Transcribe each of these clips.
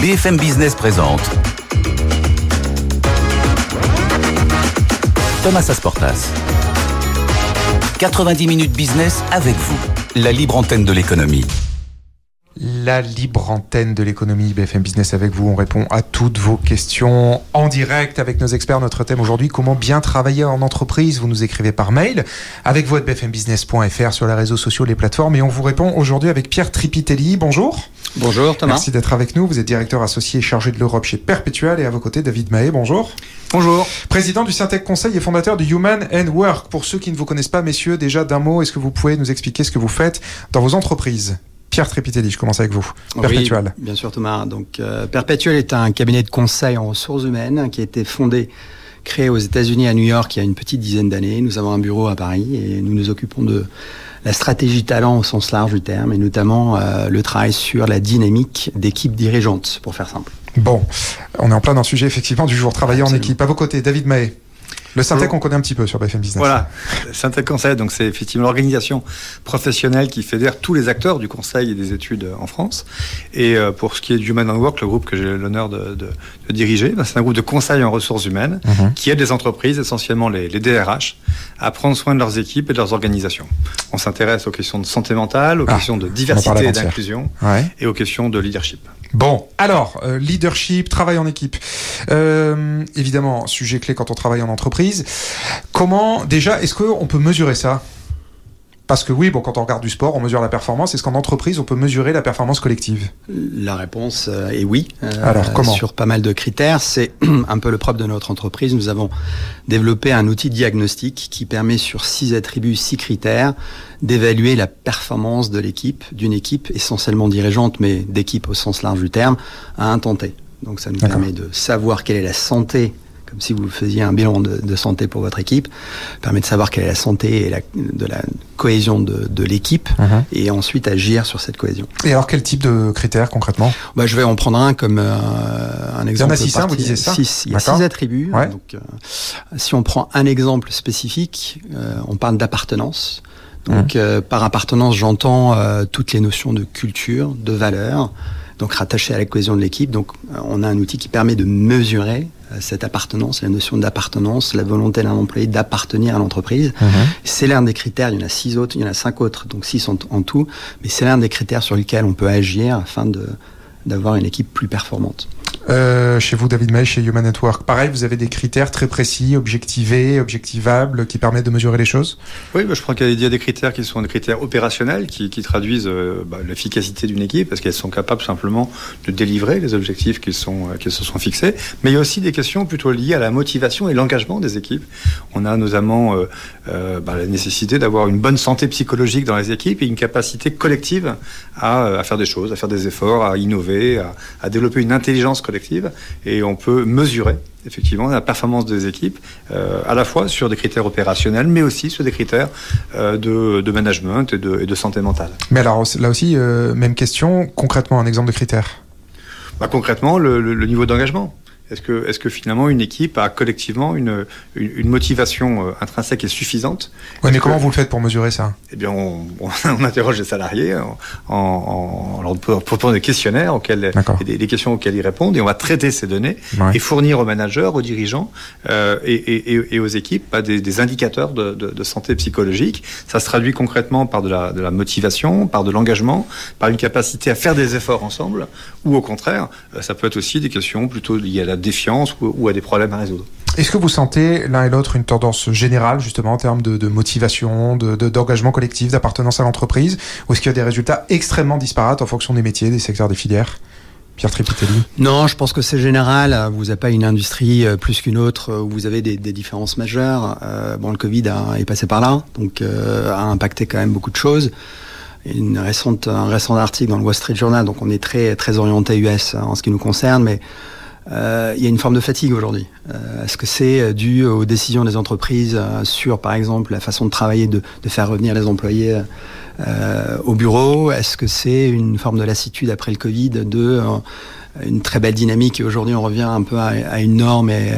BFM Business présente Thomas Asportas. 90 minutes business avec vous, la libre antenne de l'économie. La libre antenne de l'économie BFM Business avec vous. On répond à toutes vos questions en direct avec nos experts. Notre thème aujourd'hui, comment bien travailler en entreprise. Vous nous écrivez par mail avec vous à bfmbusiness.fr sur les réseaux sociaux, les plateformes. Et on vous répond aujourd'hui avec Pierre Tripitelli. Bonjour. Bonjour Thomas. Merci d'être avec nous. Vous êtes directeur associé chargé de l'Europe chez Perpetual et à vos côtés David Mahé. Bonjour. Bonjour. Président du Syntec Conseil et fondateur de Human and Work. Pour ceux qui ne vous connaissent pas, messieurs, déjà d'un mot, est-ce que vous pouvez nous expliquer ce que vous faites dans vos entreprises? Pierre Trépitelli, je commence avec vous. Perpetual. bien sûr Thomas. Donc euh, Perpetual est un cabinet de conseil en ressources humaines qui a été fondé créé aux États-Unis à New York il y a une petite dizaine d'années. Nous avons un bureau à Paris et nous nous occupons de la stratégie talent au sens large du terme et notamment euh, le travail sur la dynamique d'équipe dirigeante, pour faire simple. Bon, on est en plein dans le sujet effectivement du jour travailler en équipe. À vos côtés, David Mahé. Le Syntec, on connaît un petit peu sur BFM Business. Voilà, Syntec Conseil, donc c'est effectivement l'organisation professionnelle qui fédère tous les acteurs du conseil et des études en France. Et euh, pour ce qui est du Human Work, le groupe que j'ai l'honneur de, diriger, ben, c'est un groupe de conseil en ressources humaines mhm. qui aide les entreprises, essentiellement les, DRH, à prendre soin de leurs équipes et de leurs organisations. On s'intéresse aux questions de santé mentale, aux ah, questions de diversité et d'inclusion, et aux questions de leadership. Bon, alors, euh, leadership, travail en équipe. Euh, évidemment, sujet clé quand on travaille en entreprise. Comment, déjà, est-ce qu'on peut mesurer ça? Parce que oui, bon, quand on regarde du sport, on mesure la performance. Est-ce qu'en entreprise, on peut mesurer la performance collective? La réponse euh, est oui. Euh, Alors comment? Sur pas mal de critères. C'est un peu le propre de notre entreprise. Nous avons développé un outil diagnostique qui permet sur six attributs, six critères, d'évaluer la performance de l'équipe, d'une équipe essentiellement dirigeante, mais d'équipe au sens large du terme, à un temps Donc ça nous permet de savoir quelle est la santé comme si vous faisiez un bilan de, santé pour votre équipe, permet de savoir quelle est la santé et la, de la cohésion de, l'équipe, uh-huh. et ensuite agir sur cette cohésion. Et alors quel type de critères concrètement? Bah, Je vais en prendre un comme euh, un exemple. Il y en a six, hein, vous disiez ça? six, Il y a six attributs. Donc, euh, si on prend un exemple spécifique, euh, on parle d'appartenance. Donc uh-huh. par appartenance, j'entends toutes les notions de culture, de valeur, donc rattaché à la cohésion de l'équipe. Donc on a un outil qui permet de mesurer euh, cette appartenance, la notion d'appartenance, la volonté d'un employé d'appartenir à l'entreprise. Mhm. C'est l'un des critères, il y en a six autres, il y en a cinq autres, donc six en, en tout, mais c'est l'un des critères sur lesquels on peut agir afin d'avoir une équipe plus performante. Euh, chez vous, David May, chez Human Network, pareil, vous avez des critères très précis, objectivés, objectivables, qui permettent de mesurer les choses Oui, bah, je crois qu'il y a des critères qui sont des critères opérationnels, qui, traduisent euh, bah, l'efficacité d'une équipe, parce qu'elles sont capables simplement de délivrer les objectifs qui, sont, euh, qui se sont fixés. Mais il y a aussi des questions plutôt liées à la motivation et l'engagement des équipes. On a notamment bah, la nécessité d'avoir une bonne santé psychologique dans les équipes et une capacité collective à, faire des choses, à faire des efforts, à innover, à développer une intelligence collective et on peut mesurer effectivement la performance des équipes euh, à la fois sur des critères opérationnels mais aussi sur des critères euh, de, management et de, santé mentale. Mais alors là aussi, euh, même question, concrètement un exemple de critère? Bah, Concrètement, le niveau d'engagement. Est-ce que, est que finalement une équipe a collectivement une, une, motivation euh, intrinsèque et suffisante Oui, mais comment vous le faites pour mesurer ça? Eh bien, on, on, interroge les salariés en, en, leur proposant des questionnaires auxquels, des, des, questions auxquelles ils répondent, et on va traiter ces données et fournir aux managers, aux dirigeants euh, et, et, et, aux équipes bah, des, des, indicateurs de, de, de, santé psychologique. Ça se traduit concrètement par de la, de la motivation, par de l'engagement, par une capacité à faire des efforts ensemble, ou au contraire, euh, ça peut être aussi des questions plutôt liées à la défiance ou, à des problèmes à résoudre. Est-ce que vous sentez l'un et l'autre une tendance générale justement en termes de, motivation, d'engagement collectif, d'appartenance à l'entreprise, ou est-ce qu'il y a des résultats extrêmement disparates en fonction des métiers, des secteurs, des filières? Pierre Tripitelli Non, je pense que c'est général. Vous n'avez pas une industrie euh, plus qu'une autre où vous avez des, différences majeures. Euh, bon, le Covid est passé par là, donc euh, a impacté quand même beaucoup de choses. Une récente, un récent article dans le Wall Street Journal, donc on est très très orienté US en ce qui nous concerne, mais euh, il y a une forme de fatigue aujourd'hui. Euh, Est-ce que c'est euh, dû aux décisions des entreprises euh, sur, par exemple, la façon de travailler, de, de faire revenir les employés euh, au bureau? Est-ce que c'est une forme de lassitude après le Covid de une très belle dynamique et aujourd'hui on revient un peu à, à une norme et,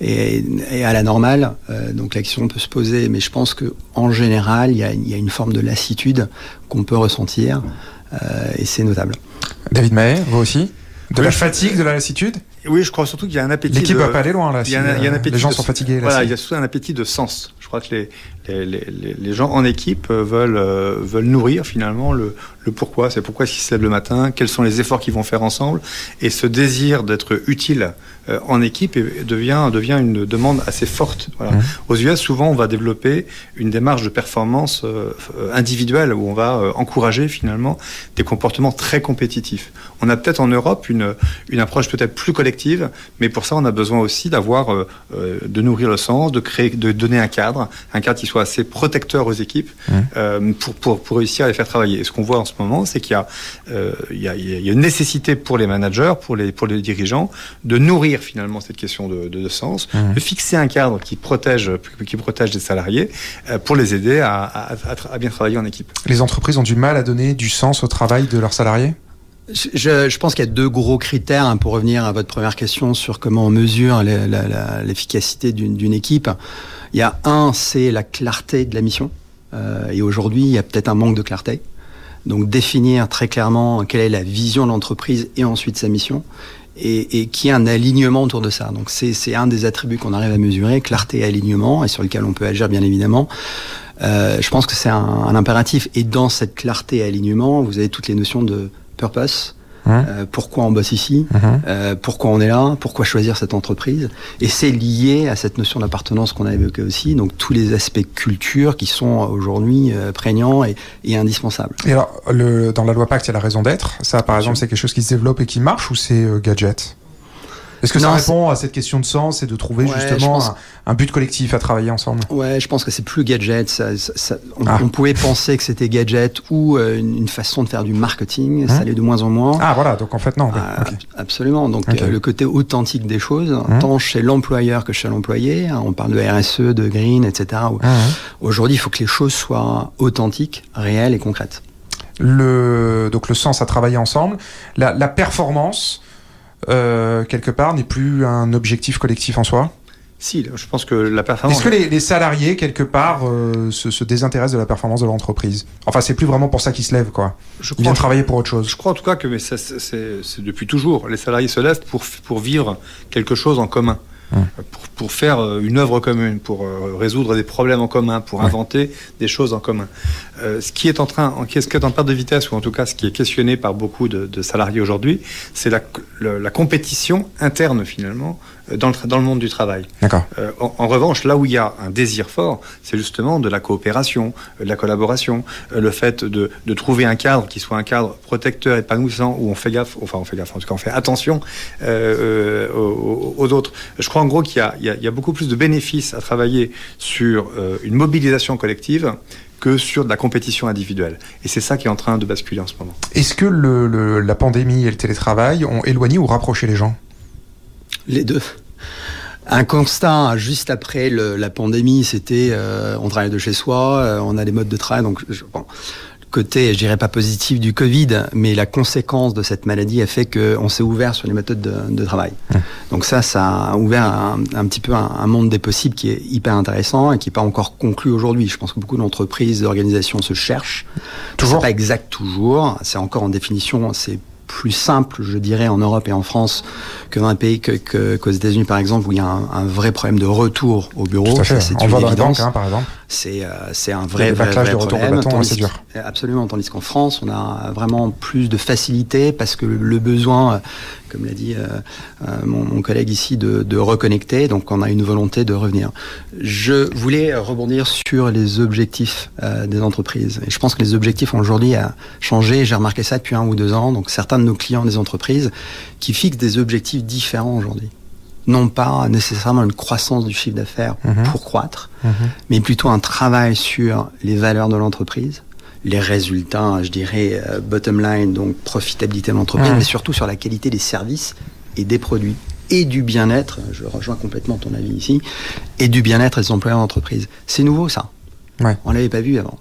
et, et, à la normale? donc la question peut se poser, mais je pense que en général il y a, il y a une forme de lassitude qu'on peut ressentir et c'est notable. David Maher, vous aussi? De la fatigue, de la lassitude? Oui, je crois surtout qu'il y a un appétit. L'équipe de... va pas aller loin là. Il y a un, il y a un appétit les gens de- sont fatigués. Là, Voilà, il y a surtout un appétit de sens. Je crois que les, les, les, les- les gens en équipe euh, veulent, euh, veulent nourrir finalement le, le pourquoi. C'est pourquoi ils se lèvent le matin, quels sont les efforts qu'ils vont faire ensemble. Et ce désir d'être utile euh, en équipe devient, devient une demande assez forte. Voilà. Mhm. Aux US, souvent, on va développer une démarche de performance euh, individuelle où on va encourager finalement des comportements très compétitifs. On a peut-être en Europe une, une approche peut-être plus collective, mais pour ça, on a besoin aussi d'avoir, de nourrir le sens, de créer, de donner un cadre, un cadre qui soit assez protecteur aux équipes euh, pour, pour, pour réussir à les faire travailler. Et ce qu'on voit en ce moment, c'est qu'il y a, euh, y a, il y a une nécessité pour les managers, pour les, pour les dirigeants, de nourrir finalement cette question de, de, de sens, de fixer un cadre qui protège, qui protège les salariés euh, pour les aider à, à, à tra- à bien travailler en équipe. Les entreprises ont du mal à donner du sens au travail de leurs salariés? Je, je pense qu'il y a deux gros critères hein, pour revenir à votre première question sur comment on mesure l'efficacité d'une équipe. Il y a un, c'est la clarté de la mission. Euh, et aujourd'hui, il y a peut-être un manque de clarté. Donc définir très clairement quelle est la vision de l'entreprise et ensuite sa mission. Et, et qu'il y un alignement autour de ça. Donc c'est un des attributs qu'on arrive à mesurer, clarté et alignement, et sur lequel on peut agir bien évidemment. Euh, je pense que c'est un, un impératif. Et dans cette clarté et alignement, vous avez toutes les notions de purpose. Hein Euh, pourquoi on bosse ici Mhm. euh, Pourquoi on est là Pourquoi choisir cette entreprise Et c'est lié à cette notion d'appartenance qu'on a évoquée aussi. Donc tous les aspects culture qui sont aujourd'hui euh, prégnants et, et indispensables. Et alors, le, dans la loi Pacte, il y a la raison d'être. Ça, par exemple, c'est quelque chose qui se développe et qui marche ou c'est euh, gadget? Est-ce que ça Non, répond à cette question de sens et de trouver Ouais, justement pense- un, un but collectif à travailler ensemble Ouais, je pense que c'est plus gadget. Ça, ça- ça- on, Ah. on pouvait penser que c'était gadget ou euh, une, façon de faire du marketing. Hein Ça l'est de moins en moins. Ah voilà, donc en fait non. Ah, ok. Absolument. Donc euh, le côté authentique des choses, Mhm. tant chez l'employeur que chez l'employé. hein, on parle de RSE, de green, etc. Mhm. Aujourd'hui, il faut que les choses soient authentiques, réelles et concrètes. Le, donc le sens à travailler ensemble. La, la performance, euh, quelque part, n'est plus un objectif collectif en soi. Si, je pense que la performance. Est-ce que les, les salariés, quelque part, euh, se, se désintéressent de la performance de l'entreprise? Enfin, c'est plus vraiment pour ça qu'ils se lèvent, quoi. je Ils viennent travailler pour autre chose. je crois en tout cas que c'est depuis toujours. Les salariés se lèvent pour, pour vivre quelque chose en commun. Pour, pour faire euh, une œuvre commune, pour euh, résoudre des problèmes en commun, pour Ouais. inventer des choses en commun. Euh, ce qui est en train, en- ce qui est en perte de vitesse, ou en tout cas ce qui est questionné par beaucoup de, de salariés aujourd'hui, c'est la, la compétition interne finalement dans le, tra- dans le monde du travail. Euh, en, en revanche, là où il y a un désir fort, c'est justement de la coopération, euh, de la collaboration, euh, le fait de, de trouver un cadre qui soit un cadre protecteur, épanouissant, où on fait gaffe, enfin on fait gaffe, en tout cas on fait attention euh, aux, aux autres. Je crois en gros qu'il y a, y, y beaucoup plus de bénéfices à travailler sur euh, une mobilisation collective que sur de la compétition individuelle. Et c'est ça qui est en train de basculer en ce moment. Est-ce que le, le- la pandémie et le télétravail ont éloigné ou rapproché les gens? Les deux. Un constat juste après le- la pandémie, c'était euh, on travaille de chez soi, euh, on a des modes de travail. Donc, je, bon, le côté, je dirais pas positif du Covid, mais la conséquence de cette maladie a fait qu'on s'est ouvert sur les méthodes de, de travail. Donc ça, ça a ouvert un, un petit peu un, un monde des possibles qui est hyper intéressant et qui n'est pas encore conclu aujourd'hui. Je pense que beaucoup d'entreprises, d'organisations se cherchent. Toujours pas exact toujours. C'est encore en définition. C'est plus simple, je dirais, en Europe et en France que dans un pays que, que- qu'aux États-Unis, par exemple, où il y a un, un vrai problème de retour au bureau. Ça, c'est On une évidence. banques, hein, par exemple. C'est euh, c'est un vrai, vrai, vrai de problème. bâton, tandis- c'est dur. Absolument. Tandis qu'en France, on a vraiment plus de facilité parce que le, le besoin, euh, comme l'a dit euh, euh, mon, mon collègue ici, de, de reconnecter. Donc, on a une volonté de revenir. Je voulais rebondir sur les objectifs euh, des entreprises. Et je pense que les objectifs ont aujourd'hui changé. J'ai remarqué ça depuis un ou deux ans. Donc, certains de nos clients des entreprises qui fixent des objectifs différents aujourd'hui. Non pas nécessairement une croissance du chiffre d'affaires Mhm. pour croître, Mhm. mais plutôt un travail sur les valeurs de l'entreprise, les résultats, je dirais, euh, bottom line, donc profitabilité de l'entreprise, mais surtout sur la qualité des services et des produits et du bien-être, je rejoins complètement ton avis ici, et du bien-être des employeurs d'entreprise. C'est nouveau ça. Ouais. On l'avait pas vu avant.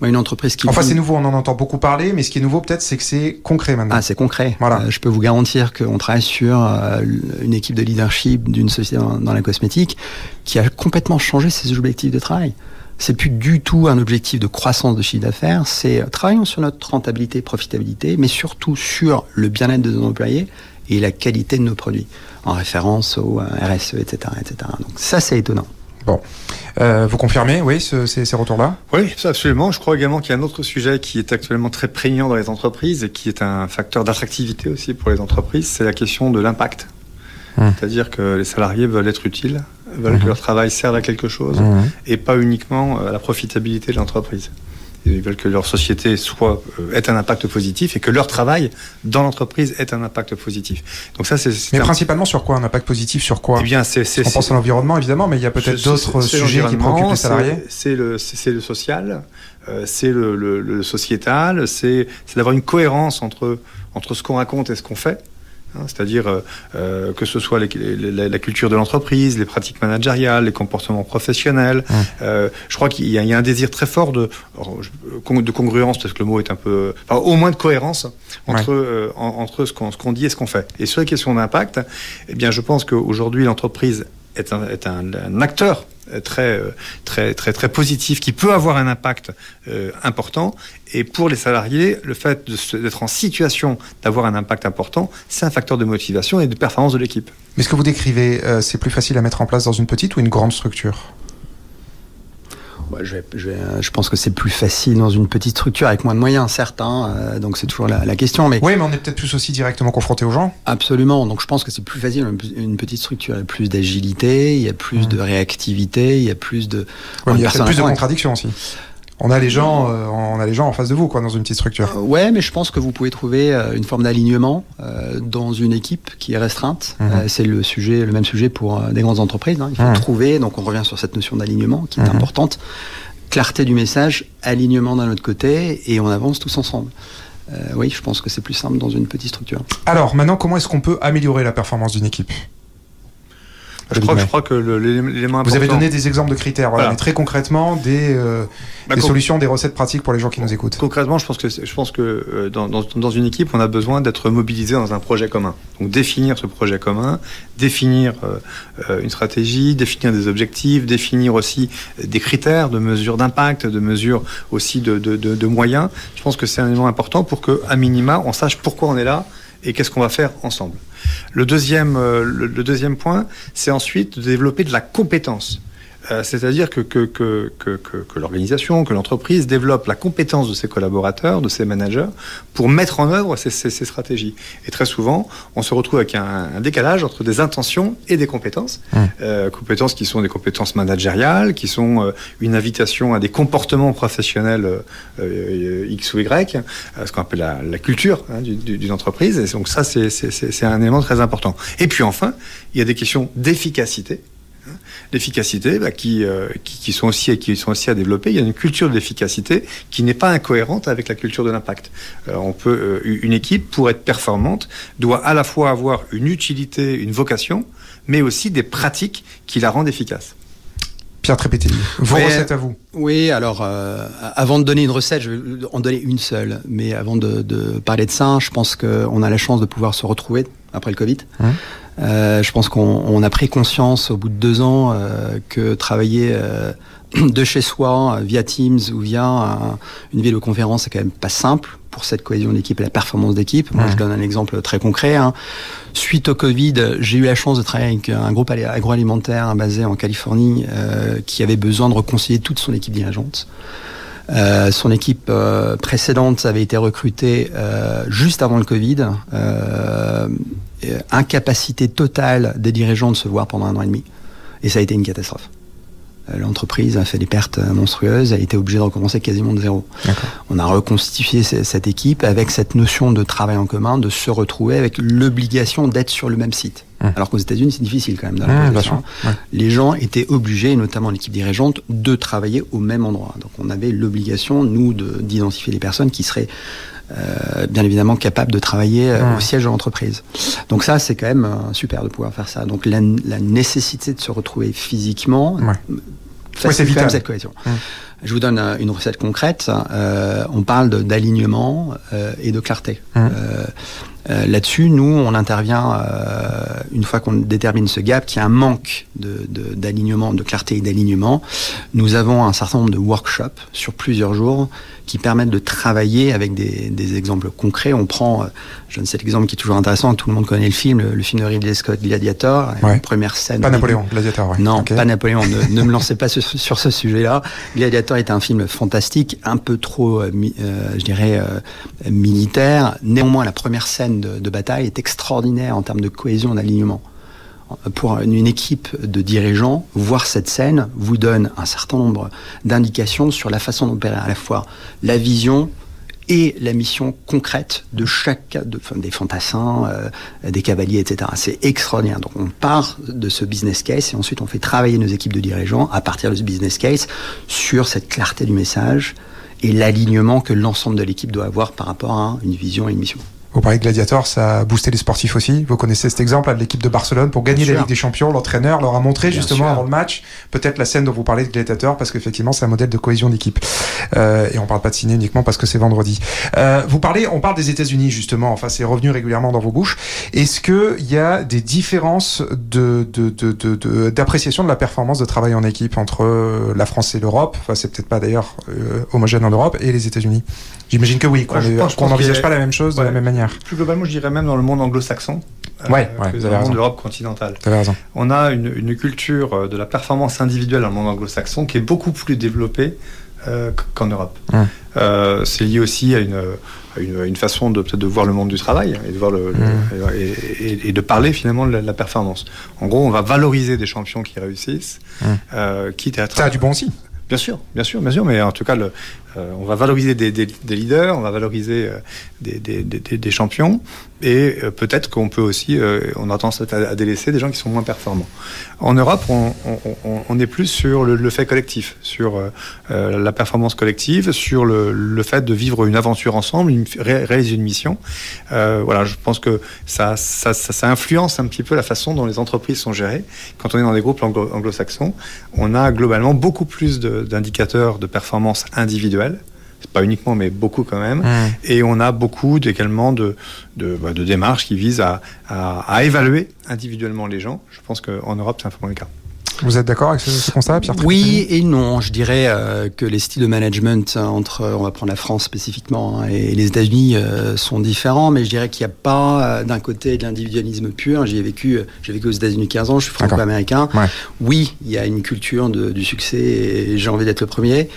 Moi, une entreprise qui... Enfin, c'est nouveau, on en entend beaucoup parler, mais ce qui est nouveau, peut-être, c'est que c'est concret maintenant. Ah, c'est concret. Voilà. Euh, je peux vous garantir qu'on travaille sur euh, une équipe de leadership d'une société dans, dans la cosmétique qui a complètement changé ses objectifs de travail. C'est plus du tout un objectif de croissance de chiffre d'affaires, c'est euh, travaillons sur notre rentabilité, profitabilité, mais surtout sur le bien-être de nos employés et la qualité de nos produits, en référence au RSE, etc. etc. Donc ça, c'est étonnant. Bon. Euh, vous confirmez, oui, ce, ces, ces retours-là? Oui, absolument. Je crois également qu'il y a un autre sujet qui est actuellement très prégnant dans les entreprises et qui est un facteur d'attractivité aussi pour les entreprises, c'est la question de l'impact. Mmh. C'est-à-dire que les salariés veulent être utiles, veulent mmh. que leur travail serve à quelque chose mmh. et pas uniquement à la profitabilité de l'entreprise. Ils veulent que leur société soit euh, ait un impact positif et que leur travail dans l'entreprise ait un impact positif. Donc ça, c'est. Mais un... principalement sur quoi? Un impact positif sur quoi? Eh bien, c'est. On pense à l'environnement évidemment, mais il y a peut-être d'autres sujets qui préoccupent les salariés. C'est le, c'est le social, euh, c'est le, le, le, sociétal, c'est d'avoir une cohérence entre entre ce qu'on raconte et ce qu'on fait. Hein, c'est-à-dire euh, euh, que ce soit les, les, la, culture de l'entreprise, les pratiques managériales, les comportements professionnels. Mmh. Euh, je crois qu'il y, y, a un désir très fort de, de congruence, parce que le mot est un peu... Enfin, au moins de cohérence entre, ouais. euh, entre ce qu'on qu dit et ce qu'on fait. Et sur les questions d'impact, eh bien, je pense qu'aujourd'hui, l'entreprise est un, est un, un acteur très très très très positif qui peut avoir un impact euh, important. Et pour les salariés le fait d'être en situation d'avoir un impact important c'est un facteur de motivation et de performance de l'équipe. Mais ce que vous décrivez euh, c'est plus facile à mettre en place dans une petite ou une grande structure? Ouais, je, vais, je, vais, je, pense que c'est plus facile dans une petite structure avec moins de moyens, certes. Hein, euh, donc c'est toujours la, la, question. Mais oui, mais on est peut-être plus aussi directement confronté aux gens. Absolument. Donc je pense que c'est plus facile une, une petite structure. Il y a plus d'agilité, il y a plus mmh. de réactivité, il y a plus de. Ouais, il y a plus de contradictions aussi. On a les gens, euh, on a les gens en face de vous, quoi, dans une petite structure. Euh, ouais, mais je pense que vous pouvez trouver euh, une forme d'alignement euh, dans une équipe qui est restreinte. Mmh. Euh, c'est le sujet, le même sujet pour des grandes entreprises. Hein. Il faut mmh. trouver. Donc on revient sur cette notion d'alignement qui est mmh. importante. Clarté du message, alignement d'un autre côté, et on avance tous ensemble. Euh, oui, je pense que c'est plus simple dans une petite structure. Alors maintenant, comment est-ce qu'on peut améliorer la performance d'une équipe? Je crois, je crois que l'élément Vous avez donné des exemples de critères, voilà, voilà. mais très concrètement, des, euh, bah, des solutions, des recettes pratiques pour les gens qui nous écoutent. Concrètement, je pense que, je pense que euh, dans, dans, dans une équipe, on a besoin d'être mobilisé dans un projet commun. Donc définir ce projet commun, définir euh, une stratégie, définir des objectifs, définir aussi des critères de mesure d'impact, de mesure aussi de, de, de, de moyens. Je pense que c'est un élément important pour que, à minima, on sache pourquoi on est là et qu'est-ce qu'on va faire ensemble. Le deuxième, euh, deuxième point, c'est ensuite de développer de la compétence. Euh, c'est-à-dire que, que, que, que, que l'organisation, que l'entreprise développe la compétence de ses collaborateurs, de ses managers, pour mettre en œuvre ces, ces, ces stratégies. Et très souvent, on se retrouve avec un, un décalage entre des intentions et des compétences. Mmh. Euh, compétences qui sont des compétences managériales, qui sont euh, une invitation à des comportements professionnels X ou Y, ce qu'on appelle la, la culture hein, d'une entreprise. Et donc ça, c'est un élément très important. Et puis enfin, il y a des questions d'efficacité l'efficacité bah, qui, euh, qui, qui, sont aussi, qui sont aussi à développer. Il y a une culture de l'efficacité qui n'est pas incohérente avec la culture de l'impact. Euh, on peut, euh, une équipe, pour être performante, doit à la fois avoir une utilité, une vocation, mais aussi des pratiques qui la rendent efficace. Pierre Trépételli, vos oui, recettes à vous. Oui, alors euh, avant de donner une recette, je vais en donner une seule. Mais avant de, de parler de ça, je pense qu'on a la chance de pouvoir se retrouver après le Covid. Hum. Euh, je pense qu'on a pris conscience au bout de deux ans euh, que travailler euh, de chez soi via Teams ou via un, une vidéoconférence c'est quand même pas simple pour cette cohésion d'équipe et la performance d'équipe. Moi, je donne un exemple très concret. Hein. Suite au Covid, j'ai eu la chance de travailler avec un groupe agroalimentaire basé en Californie euh, qui avait besoin de reconcilier toute son équipe dirigeante. Euh, son équipe euh, précédente avait été recrutée euh, juste avant le Covid. Incapacité totale des dirigeants de se voir pendant un an et demi. Et ça a été une catastrophe. L'entreprise a fait des pertes monstrueuses, a été obligée de recommencer quasiment de zéro. On a reconstitué cette équipe avec cette notion de travail en commun, de se retrouver avec l'obligation d'être sur le même site. Mmh. Alors qu'aux États-Unis, c'est difficile quand même. Mmh, ouais. Les gens étaient obligés, notamment l'équipe dirigeante, de travailler au même endroit. Donc on avait l'obligation, nous, d'identifier des personnes qui seraient euh, bien évidemment capables de travailler euh, mmh. au siège de l'entreprise. Donc ça, c'est quand même euh, super de pouvoir faire ça. Donc la, la, nécessité de se retrouver physiquement ouais. facilite ouais, cette cohésion. Je vous donne une recette concrète. Euh, on parle d'alignement euh, et de clarté. Mmh. Euh, Là-dessus, nous, on intervient une fois qu'on détermine ce gap, qu'il y a un manque d'alignement, de, de clarté et d'alignement. Nous avons un certain nombre de workshops sur plusieurs jours qui permettent de travailler avec des, des exemples concrets. On prend, je ne sais l'exemple qui est toujours intéressant, tout le monde connaît le film, le, film de Ridley Scott, Gladiator, Ouais. première scène. Pas Napoléon, Gladiator, ouais. Non, pas Napoléon. Ne, ne me lancez pas sur, sur ce sujet-là. Gladiator est un film fantastique, un peu trop, euh, euh, je dirais, euh, militaire. Néanmoins, la première scène de, bataille est extraordinaire en termes de cohésion, d'alignement. Pour une équipe de dirigeants, voir cette scène vous donne un certain nombre d'indications sur la façon d'opérer à la fois la vision et la mission concrète de chaque des fantassins, euh, des cavaliers, etc. C'est extraordinaire. Donc on part de ce business case et ensuite on fait travailler nos équipes de dirigeants à partir de ce business case sur cette clarté du message et l'alignement que l'ensemble de l'équipe doit avoir par rapport à une vision et une mission. Vous parlez de Gladiator, ça a boosté les sportifs aussi. Vous connaissez cet exemple là, de l'équipe de Barcelone pour gagner Bien la sûr. Ligue des Champions. L'entraîneur leur a montré Bien justement sûr. avant le match peut-être la scène dont vous parlez de Gladiator parce qu'effectivement c'est un modèle de cohésion d'équipe. Euh, et on parle pas de ciné uniquement parce que c'est vendredi. Euh, vous parlez, on parle des États-Unis justement. Enfin c'est revenu régulièrement dans vos bouches. Est-ce que il y a des différences de de- de- de- de- d'appréciation de, la performance de travail en équipe entre euh, la France et l'Europe? Enfin c'est peut-être pas d'ailleurs euh, homogène en Europe et les États-Unis. J'imagine que oui, qu'on je qu'on n'envisage pas la même chose de la même manière. Plus globalement, je dirais même dans le monde anglo-saxon. euh, Ouais, que ouais, dans le monde raison. de l'Europe continentale. Raison. On a une, une culture euh, de la performance individuelle dans le monde anglo-saxon qui est beaucoup plus développée euh, qu'en Europe. Hum. Euh, c'est lié aussi à une, à une, à une façon de peut-être de voir le monde du travail et de voir le, le- et, et- et de parler finalement de la, de la performance. En gros, on va valoriser des champions qui réussissent, Hum. euh, quitte à Ça a du bon aussi. Bien sûr, bien sûr, bien sûr, mais en tout cas, euh, on va valoriser des, leaders, on va valoriser euh, des, champions, et euh, peut-être qu'on peut aussi, on a tendance à, délaisser des gens qui sont moins performants. En Europe, on, est plus sur le, fait collectif, sur la performance collective, sur le, fait de vivre une aventure ensemble, réaliser une mission. Voilà, je pense que ça, ça, influence un petit peu la façon dont les entreprises sont gérées. Quand on est dans des groupes anglo- anglo-saxons, on a globalement beaucoup plus de- d'indicateurs de, performance individuelle. C'est pas uniquement, mais beaucoup quand même. Mmh. Et on a beaucoup également de, de, bah, de démarches qui visent à, à, à évaluer individuellement les gens. Je pense qu'en Europe, c'est un peu moins le cas. Vous êtes d'accord avec ce, ce constat, Pierre Oui et non. Je dirais euh, que les styles de management entre, on va prendre la France spécifiquement, hein, et les États-Unis euh, sont différents, mais je dirais qu'il n'y a pas euh, d'un côté de l'individualisme pur. J'y ai vécu, j'ai vécu aux États-Unis 15 ans, je suis franco-américain. Ouais. Oui, il y a une culture de- du succès et j'ai envie d'être le premier.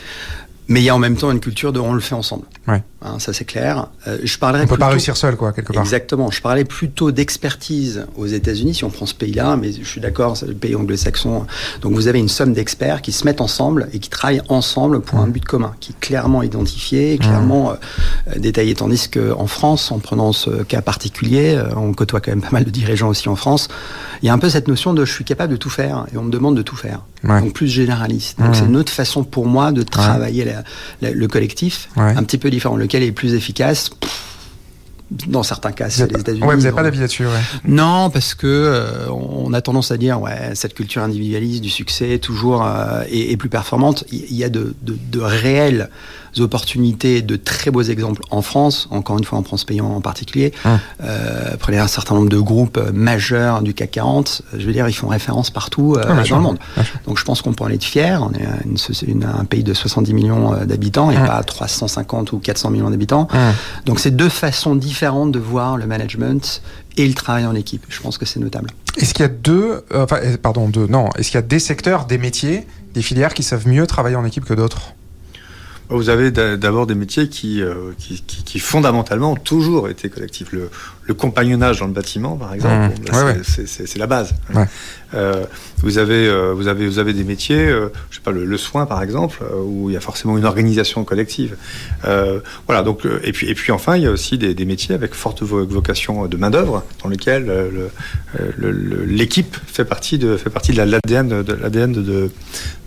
Mais il y a en même temps une culture de on le fait ensemble. Ouais. Hein, ça c'est clair. Euh, je parlerai On peut pas réussir seul, quoi, quelque part. Exactement. Je parlais plutôt d'expertise aux États-Unis, si on prend ce pays-là, mais je suis d'accord, c'est le pays anglo-saxon. Donc vous avez une somme d'experts qui se mettent ensemble et qui travaillent ensemble pour un but commun, qui est clairement identifié, clairement euh, détaillé. Tandis qu'en France, en prenant ce cas particulier, euh, on côtoie quand même pas mal de dirigeants aussi en France, il y a un peu cette notion de je suis capable de tout faire et on me demande de tout faire. Ouais. Donc plus généraliste. Donc Mhm. c'est une autre façon pour moi de travailler la- la- le collectif, Ouais. un petit peu différent. Lequel est plus efficace? Pff, dans certains cas, c'est les pas- États-Unis. ouais, vous n'avez pas d'avis là-dessus, ouais. Non, parce que euh, on a tendance à dire ouais cette culture individualiste du succès toujours euh, est, est plus performante. Il y a de, de, de réelles opportunités, de très beaux exemples en France. Encore une fois, en France payant en particulier. Hum. Euh, prenez un certain nombre de groupes euh, majeurs du CAC 40. Je veux dire, ils font référence partout euh, Ah, dans sûr. le monde. Donc je pense qu'on peut en être fier. On est une soci- une- un pays de 70 millions euh, d'habitants et pas 350 ou 400 millions d'habitants. Donc c'est deux façons différentes de voir le management et le travail en équipe. Je pense que c'est notable. Est-ce qu'il y a deux, euh, euh, pardon, deux, non, est-ce qu'il y a des secteurs, des métiers, des filières qui savent mieux travailler en équipe que d'autres? Vous avez d'a- d'abord des métiers qui, euh, qui, qui- fondamentalement ont toujours été collectifs. Le, le compagnonnage dans le bâtiment, par exemple, Mmh. Ouais, c'est- ouais. la base. Ouais. Euh, vous, avez, euh, vous, avez, vous avez des métiers, euh, je sais pas, le, le soin, par exemple, euh, où il y a forcément une organisation collective. Voilà, donc, et, puis, et puis enfin, il y a aussi des, des métiers avec forte vo- vocation de main-d'œuvre, dans lesquels le- le- le- l'équipe fait partie de, fait partie de la- l'ADN de, l'ADN de, de,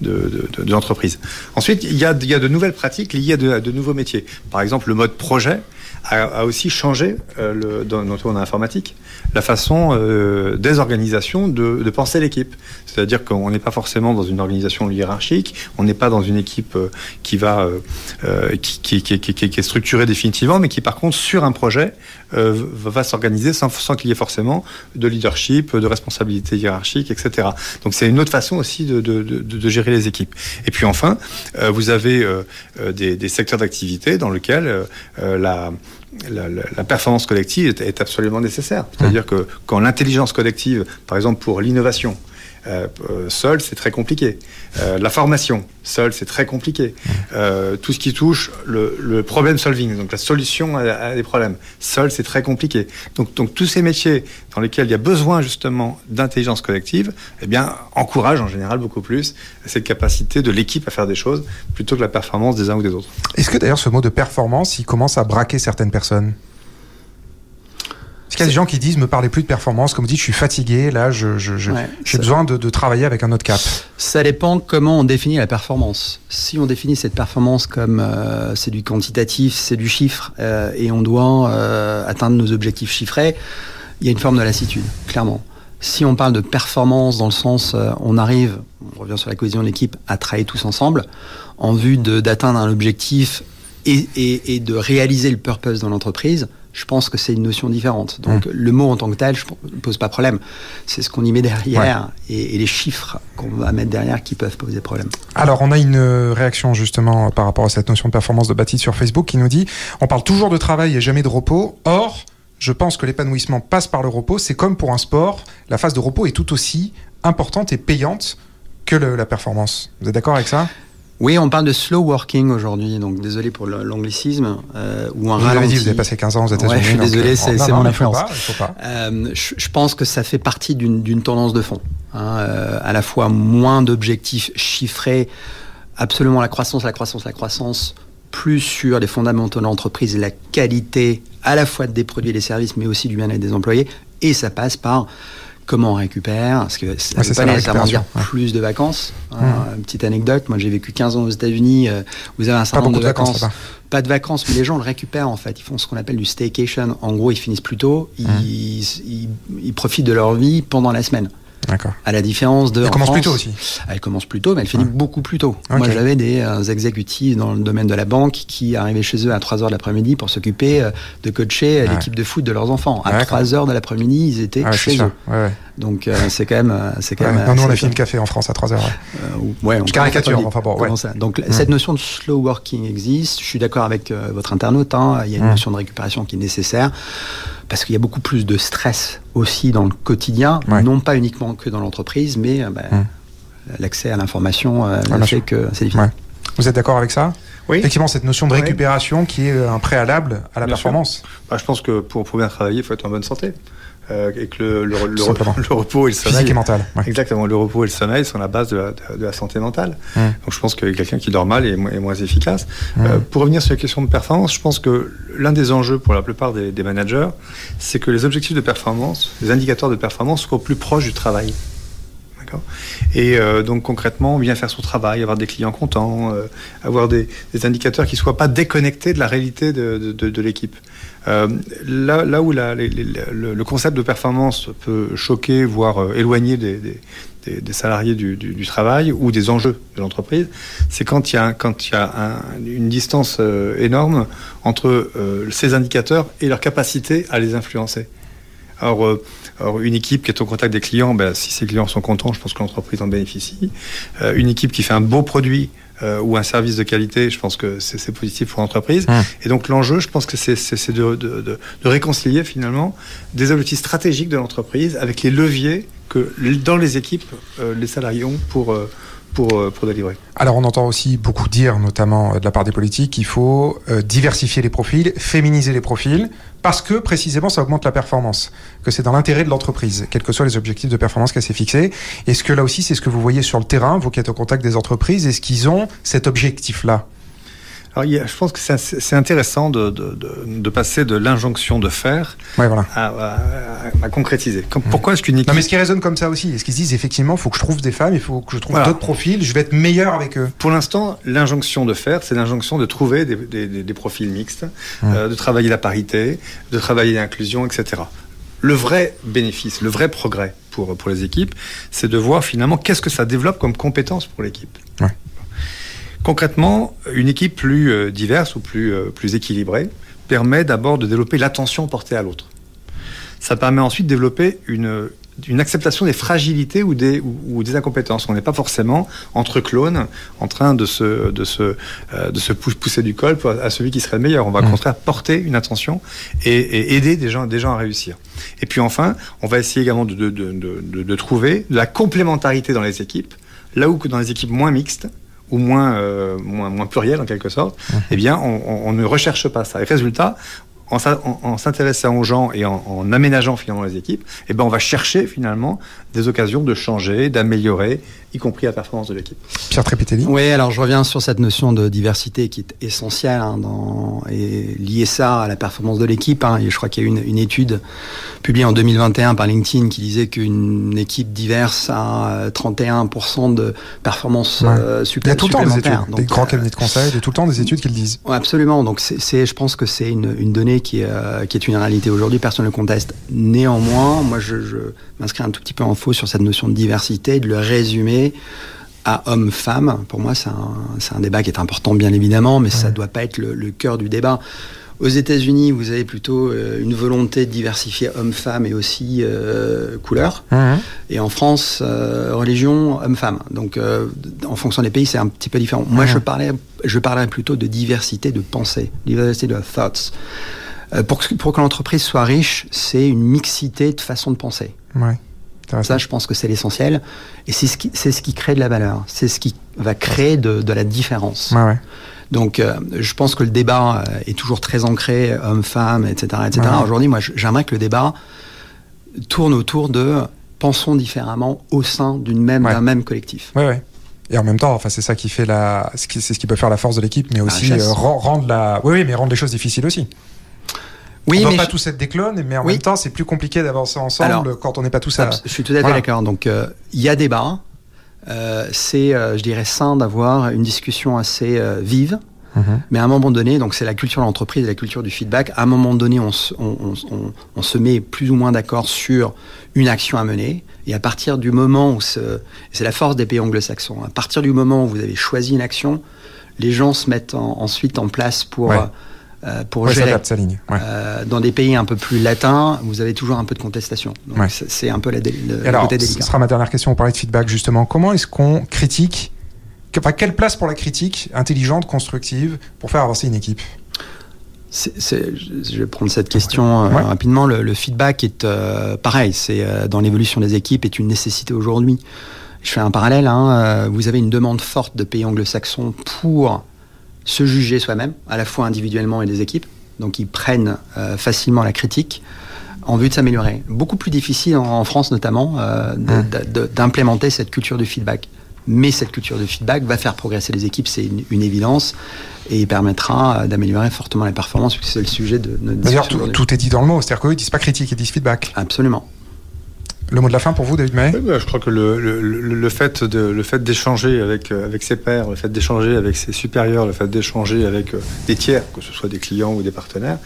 de, de- de l'entreprise. Ensuite, il y, a, il y a de nouvelles pratiques liées à de, à de nouveaux métiers. Par exemple, le mode projet a, aussi changé, le, dans, monde informatique, la façon des organisations de, penser l'équipe. C'est-à-dire qu'on n'est pas forcément dans une organisation hiérarchique, on n'est pas dans une équipe qui va qui, qui, qui, qui, est structurée définitivement, mais qui par contre sur un projet va s'organiser sans, sans qu'il y ait forcément de leadership, de responsabilité hiérarchique, etc. Donc c'est une autre façon aussi de, de, de, de, gérer les équipes. Et puis enfin, vous avez des, des, secteurs d'activité dans lesquels la la, la, performance collective est, est absolument nécessaire. C'est-à-dire mmh. que quand l'intelligence collective, par exemple pour l'innovation, euh, euh, seul, c'est très compliqué. Euh, la formation, seul, c'est très compliqué. Euh, tout ce qui touche le, le, problem solving, donc la solution à, à des problèmes, seul, c'est très compliqué. Donc, donc tous ces métiers dans lesquels il y a besoin justement d'intelligence collective, eh bien, encouragent en général beaucoup plus cette capacité de l'équipe à faire des choses plutôt que la performance des uns ou des autres. Est-ce que d'ailleurs ce mot de performance, il commence à braquer certaines personnes? Parce qu'il y a des gens qui disent, me parlez plus de performance, comme vous dites, je suis fatigué, là, je, je, je ouais, j'ai besoin de, de, travailler avec un autre cap. Ça dépend comment on définit la performance. Si on définit cette performance comme euh, c'est du quantitatif, c'est du chiffre, euh, et on doit euh, atteindre nos objectifs chiffrés, il y a une forme de lassitude, clairement. Si on parle de performance dans le sens, on arrive, on revient sur la cohésion de l'équipe, à travailler tous ensemble, en vue d'atteindre un objectif et, et, et de réaliser le purpose dans l'entreprise, je pense que c'est une notion différente. Donc mmh. le mot en tant que tel, je ne pose pas problème. C'est ce qu'on y met derrière ouais. et, et, les chiffres qu'on va mettre derrière qui peuvent poser problème. Alors on a une réaction justement par rapport à cette notion de performance de Baptiste sur Facebook qui nous dit on parle toujours de travail et jamais de repos. Or, je pense que l'épanouissement passe par le repos. C'est comme pour un sport, la phase de repos est tout aussi importante et payante que le, la performance. Vous êtes d'accord avec ça? Oui, on parle de slow working aujourd'hui, donc désolé pour l'anglicisme. Euh, ou un vous ralenti. Dit, vous avez passé 15 ans aux États-Unis. Ouais, je suis désolé, euh, c'est mon influence. Euh, je, je, pense que ça fait partie d'une tendance de fond. Hein, euh, à la fois moins d'objectifs chiffrés, absolument la croissance, la croissance, la croissance, plus sur les fondamentaux de l'entreprise, la qualité à la fois des produits et des services, mais aussi du bien-être des employés. Et ça passe par comment on récupère, parce que ça ne veut pas nécessairement dire ouais. plus de vacances. Mmh. Euh, petite anecdote, moi j'ai vécu 15 ans aux États-Unis, euh, vous avez un certain nombre de, vacances. vacances pas de vacances, mais les gens le récupèrent en fait. Ils font ce qu'on appelle du staycation. En gros, ils finissent plus tôt, ils, mmh. ils, ils, profitent de leur vie pendant la semaine. D'accord. À la différence de. Elle commence plus tôt aussi. Elle commence plus tôt, mais elle finit ouais. beaucoup plus tôt. Okay. Moi, j'avais des euh, exécutifs dans le domaine de la banque qui arrivaient chez eux à 3 heures de l'après-midi pour s'occuper euh, de coacher euh, ouais. l'équipe de foot de leurs enfants. À 3 heures de l'après-midi, ils étaient ah chez eux. Donc, euh, c'est quand même. C'est quand même non, nous, on a fini le café en France à 3 heures. Ouais, Je caricature, enfin bon. Ouais. Ça. Donc, mmh. cette notion de slow working existe. Je suis d'accord avec votre internaute. Hein. Il y a une mmh. notion de récupération qui est nécessaire parce qu'il y a beaucoup plus de stress aussi dans le quotidien, ouais. non pas uniquement que dans l'entreprise, mais euh, bah, mmh. l'accès à l'information euh, ah, fait que c'est difficile. Ouais. Vous êtes d'accord avec ça? Oui. Effectivement, cette notion de récupération qui est euh, un préalable à la bien performance. Bah, je pense que pour, pour bien travailler, il faut être en bonne santé. Euh, et que le, le, le, le, repos et le sommeil. Physique et mental. Ouais. Exactement. Le repos et le sommeil sont la base de la, de, de la santé mentale. Mmh. Donc je pense que quelqu'un qui dort mal est, est moins efficace. Mmh. Euh, pour revenir sur la question de performance, je pense que l'un des enjeux pour la plupart des, des managers, c'est que les objectifs de performance, les indicateurs de performance soient au plus proche du travail. Et euh, donc concrètement, bien faire son travail, avoir des clients contents, euh, avoir des, indicateurs qui ne soient pas déconnectés de la réalité de, l'équipe. Euh, là, où le, concept de performance peut choquer, voire éloigner des, salariés du, travail ou des enjeux de l'entreprise, c'est quand il y a, une distance énorme entre ces indicateurs et leur capacité à les influencer. Alors, euh, alors, une équipe qui est au contact des clients, ben, si ces clients sont contents, je pense que l'entreprise en bénéficie. Euh, une équipe qui fait un beau produit euh, ou un service de qualité, je pense que c'est positif pour l'entreprise. Mmh. Et donc l'enjeu, je pense que c'est de, de, de, de, réconcilier finalement des objectifs stratégiques de l'entreprise avec les leviers que dans les équipes, euh, les salariés ont pour délivrer. Alors on entend aussi beaucoup dire, notamment de la part des politiques, qu'il faut euh, diversifier les profils, féminiser les profils, parce que précisément ça augmente la performance, que c'est dans l'intérêt de l'entreprise, quels que soient les objectifs de performance qu'elle s'est fixée. Est-ce que là aussi c'est ce que vous voyez sur le terrain, vous qui êtes au contact des entreprises, est-ce qu'ils ont cet objectif-là? Alors, je pense que c'est intéressant de, de, de, passer de l'injonction de faire voilà. à, à, concrétiser. Pourquoi est-ce qu'une équipe... Non, mais ce qui résonne comme ça aussi, est-ce qu'ils se disent effectivement, il faut que je trouve des femmes, il faut que je trouve d'autres profils, je vais être meilleur avec eux Pour l'instant, l'injonction de faire, c'est l'injonction de trouver des, des, des, profils mixtes, euh, de travailler la parité, de travailler l'inclusion, etc. Le vrai bénéfice, le vrai progrès pour, pour les équipes, c'est de voir finalement qu'est-ce que ça développe comme compétence pour l'équipe. Ouais. Concrètement, une équipe plus euh, diverse ou plus, euh, plus équilibrée permet d'abord de développer l'attention portée à l'autre. Ça permet ensuite de développer une, une acceptation des fragilités ou des, ou, des incompétences. On n'est pas forcément entre clones en train de se, de se, euh, de se pousser du col à celui qui serait le meilleur. On va au mmh. contraire porter une attention et, et, aider des gens, des gens à réussir. Et puis enfin, on va essayer également de, de, de, de trouver de la complémentarité dans les équipes, là où que dans les équipes moins mixtes, ou moins, euh, moins, moins pluriel en quelque sorte, mmh. eh bien, on, on, ne recherche pas ça. Et résultat, en, en, s'intéressant aux gens et en, en, aménageant finalement les équipes, eh ben, on va chercher finalement des occasions de changer, d'améliorer y compris la performance de l'équipe. Pierre Trépitelli Oui, alors je reviens sur cette notion de diversité qui est essentielle hein, dans, et lier ça à la performance de l'équipe. Hein, et je crois qu'il y a une, une étude publiée en 2021 par LinkedIn qui disait qu'une équipe diverse a 31% de performance ouais. euh, Il y a tout le temps des études, Donc, des grands cabinets de conseil, il y a tout le temps des études qui le disent. Ouais, absolument. Donc c'est, je pense que c'est une, une donnée qui est, euh, qui est une réalité aujourd'hui. Personne ne le conteste. Néanmoins, moi je, je m'inscris un tout petit peu en faux sur cette notion de diversité, de le résumer à homme-femme. Pour moi, c'est un, un, débat qui est important, bien évidemment, mais ouais. ça ne doit pas être le, le, cœur du débat. Aux États-Unis, vous avez plutôt euh, une volonté de diversifier homme-femme et aussi euh, couleur. Et en France, euh, religion, homme-femme. Donc, euh, en fonction des pays, c'est un petit peu différent. Moi, je parlais, je parlerais plutôt de diversité de pensée, diversité de thoughts. Pour, que, pour que l'entreprise soit riche, c'est une mixité de façon de penser. Ouais. Ça, je pense que c'est l'essentiel. Et c'est ce, qui, ce qui crée de la valeur. C'est ce qui va créer de, de la différence. Ouais, ouais. Donc, euh, je pense que le débat euh, est toujours très ancré, homme-femme, etc. etc. Ouais. Aujourd'hui, moi, j'aimerais que le débat tourne autour de pensons différemment au sein d'une même, d'un même collectif. Ouais, ouais. Et en même temps, enfin, c'est ça qui fait la, c'est ce qui peut faire la force de l'équipe, mais aussi euh, rendre la, oui, oui, mais rendre les choses difficiles aussi. Oui, on mais va pas je... tous être des clones, mais en oui. même temps, c'est plus compliqué d'avancer ensemble Alors, quand on n'est pas tous à. Je suis tout à fait voilà. d'accord. Donc, il euh, y a débat. Euh, c'est, euh, je dirais, sain d'avoir une discussion assez euh, vive. Mm -hmm. Mais à un moment donné, donc c'est la culture de l'entreprise, la culture du feedback. À un moment donné, on, on, on, on se met plus ou moins d'accord sur une action à mener. Et à partir du moment où c'est la force des pays anglo-saxons, à partir du moment où vous avez choisi une action, les gens se mettent en, ensuite en place pour ouais euh, pour ouais, gérer. Sa ligne. Ouais. Euh, dans des pays un peu plus latins, vous avez toujours un peu de contestation. Donc ouais. c'est un peu la, le, alors, côté délicat. Ce sera ma dernière question. On parlait de feedback justement. Comment est-ce qu'on critique Enfin, quelle place pour la critique intelligente, constructive, pour faire avancer une équipe? C est, c est, je vais prendre cette question euh, ouais. rapidement. Le, le, feedback est euh, pareil, c'est euh, dans l'évolution des équipes est une nécessité aujourd'hui. Je fais un parallèle. Hein, vous avez une demande forte de pays anglo-saxons pour se juger soi-même, à la fois individuellement et des équipes. Donc ils prennent euh, facilement la critique en vue de s'améliorer. Beaucoup plus difficile en, en France notamment euh, d'implémenter cette culture du feedback. Mais cette culture de feedback va faire progresser les équipes, c'est une, une, évidence, et permettra d'améliorer fortement la performance, puisque c'est le sujet de notre D'ailleurs, tout, tout, est dit dans le mot, c'est-à-dire qu'eux, ils disent pas critique, ils disent feedback. Absolument. Le mot de la fin pour vous, David May bah, Je crois que le, le, le fait d'échanger avec euh, avec ses pairs, le fait d'échanger avec ses supérieurs, le fait d'échanger avec euh, des tiers, que ce soit des clients ou des partenaires,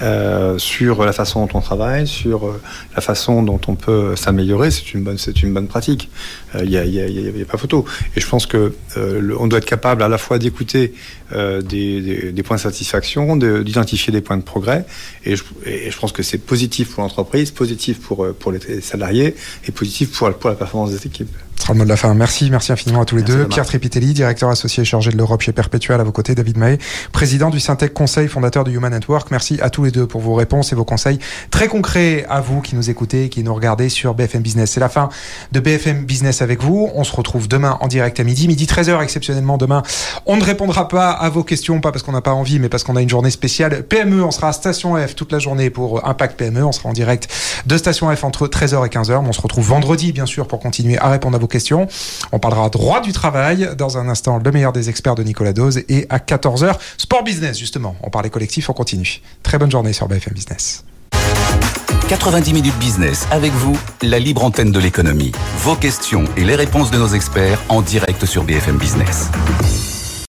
euh, sur la façon dont on travaille, sur la façon dont on peut s'améliorer, c'est une bonne une bonne pratique. Il euh, n'y a, a, y a, pas photo. Et je pense que doit être capable à la fois d'écouter des, des, points de satisfaction, d'identifier de, des points de progrès. Et je, et je pense que c'est positif pour l'entreprise, positif pour pour les salariés et positif pour, pour la performance des équipes. Ce sera le mot de la fin. Merci, merci infiniment à tous les deux. Pierre Tripitelli, directeur associé chargé de l'Europe chez Perpetual, à vos côtés. David May, président du Syntec Conseil, fondateur du Human Network. Merci à tous les deux pour vos réponses et vos conseils très concrets à vous qui nous écoutez, qui nous regardez sur BFM Business. C'est la fin de BFM Business avec vous. On se retrouve demain en direct à midi, midi 13h exceptionnellement demain. On ne répondra pas à vos questions, pas parce qu'on n'a pas envie, mais parce qu'on a une journée spéciale PME. On sera à Station F toute la journée pour Impact PME. On sera en direct de Station F entre 13h et 15h. On se retrouve vendredi, bien sûr, pour continuer à répondre à questions. On parlera droit du travail dans un instant, le meilleur des experts de Nicolas Dose et à 14h, sport business justement. On parlait collectif, on continue. Très bonne journée sur BFM Business. 90 minutes business avec vous, la libre antenne de l'économie. Vos questions et les réponses de nos experts en direct sur BFM Business.